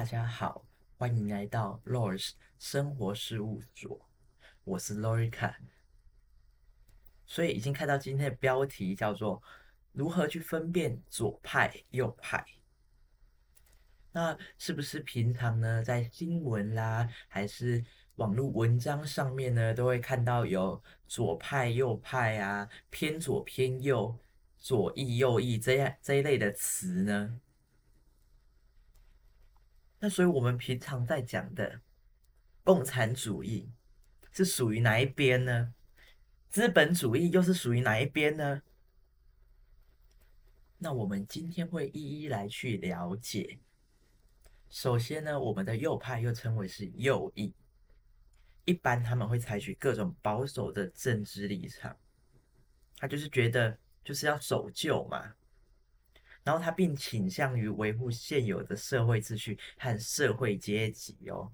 大家好，欢迎来到 Loris 生活事务所，我是 Lorica。所以已经看到今天的标题叫做“如何去分辨左派右派”。那是不是平常呢，在新闻啦，还是网络文章上面呢，都会看到有左派右派啊，偏左偏右，左翼右翼这样这一类的词呢？那所以我们平常在讲的共产主义是属于哪一边呢？资本主义又是属于哪一边呢？那我们今天会一一来去了解。首先呢，我们的右派又称为是右翼，一般他们会采取各种保守的政治立场，他就是觉得就是要守旧嘛。然后他并倾向于维护现有的社会秩序和社会阶级哦。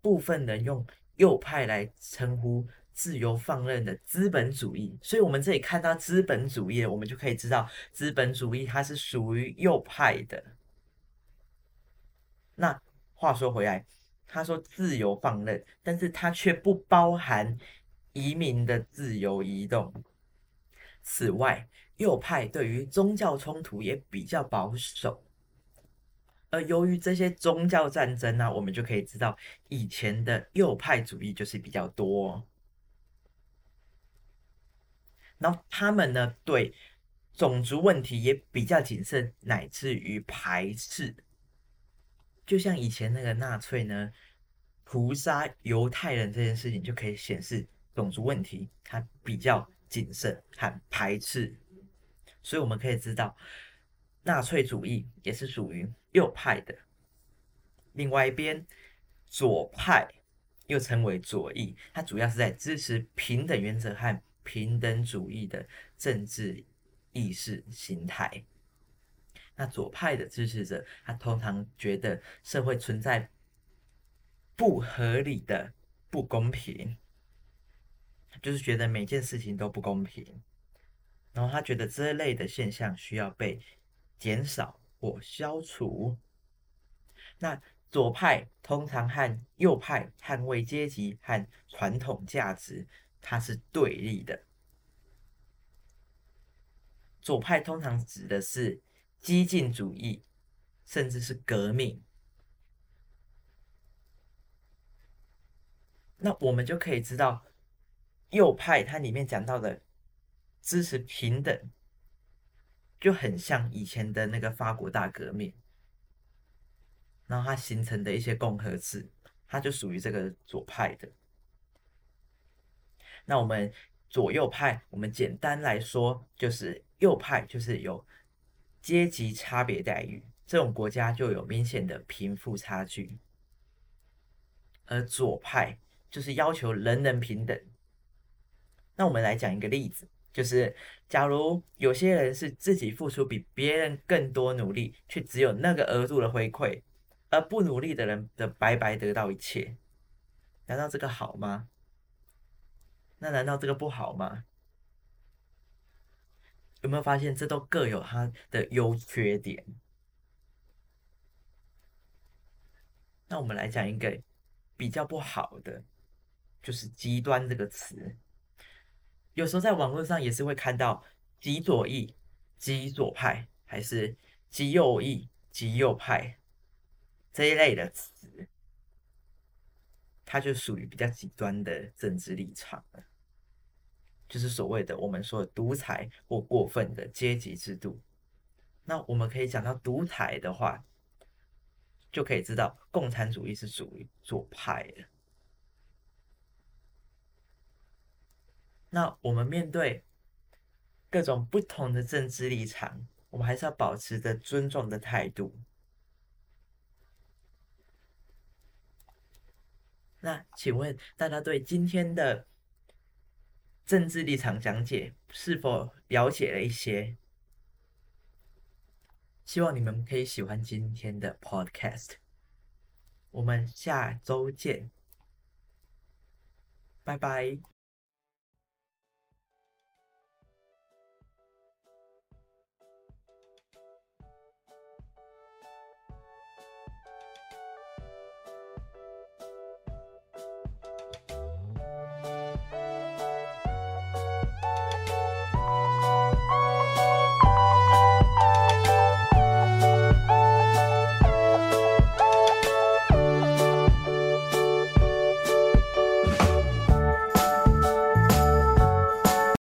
部分人用右派来称呼自由放任的资本主义，所以我们这里看到资本主义，我们就可以知道资本主义它是属于右派的。那话说回来，他说自由放任，但是他却不包含移民的自由移动。此外，右派对于宗教冲突也比较保守，而由于这些宗教战争呢、我们就可以知道以前的右派主义就是比较多。然后他们呢，对种族问题也比较谨慎，乃至于排斥。就像以前那个纳粹呢，屠杀犹太人这件事情，就可以显示种族问题，它比较谨慎和排斥。所以我们可以知道，纳粹主义也是属于右派的。另外一边，左派又称为左翼，它主要是在支持平等原则和平等主义的政治意识形态。那左派的支持者，他通常觉得社会存在不合理的不公平，就是觉得每件事情都不公平。然后他觉得这一类的现象需要被减少或消除。那左派通常和右派捍卫阶级和传统价值，它是对立的。左派通常指的是激进主义，甚至是革命。那我们就可以知道，右派它里面讲到的。支持平等，就很像以前的那个法国大革命，然后它形成的一些共和制，它就属于这个左派的。那我们左右派，我们简单来说，就是右派就是有阶级差别待遇，这种国家就有明显的贫富差距；而左派就是要求人人平等。那我们来讲一个例子。就是，假如有些人是自己付出比别人更多努力，却只有那个额度的回馈，而不努力的人的白白得到一切，难道这个好吗？那难道这个不好吗？有没有发现，这都各有它的优缺点？那我们来讲一个比较不好的，就是极端这个词。有时候在网络上也是会看到极左翼、极左派，还是极右翼、极右派这一类的词，它就属于比较极端的政治立场了，就是所谓的我们说的独裁或过分的阶级制度。那我们可以讲到独裁的话，就可以知道共产主义是属于左派的。那我们面对各种不同的政治立场，我们还是要保持着尊重的态度。那请问大家对今天的政治立场讲解是否了解了一些？希望你们可以喜欢今天的 Podcast。我们下周见，拜拜。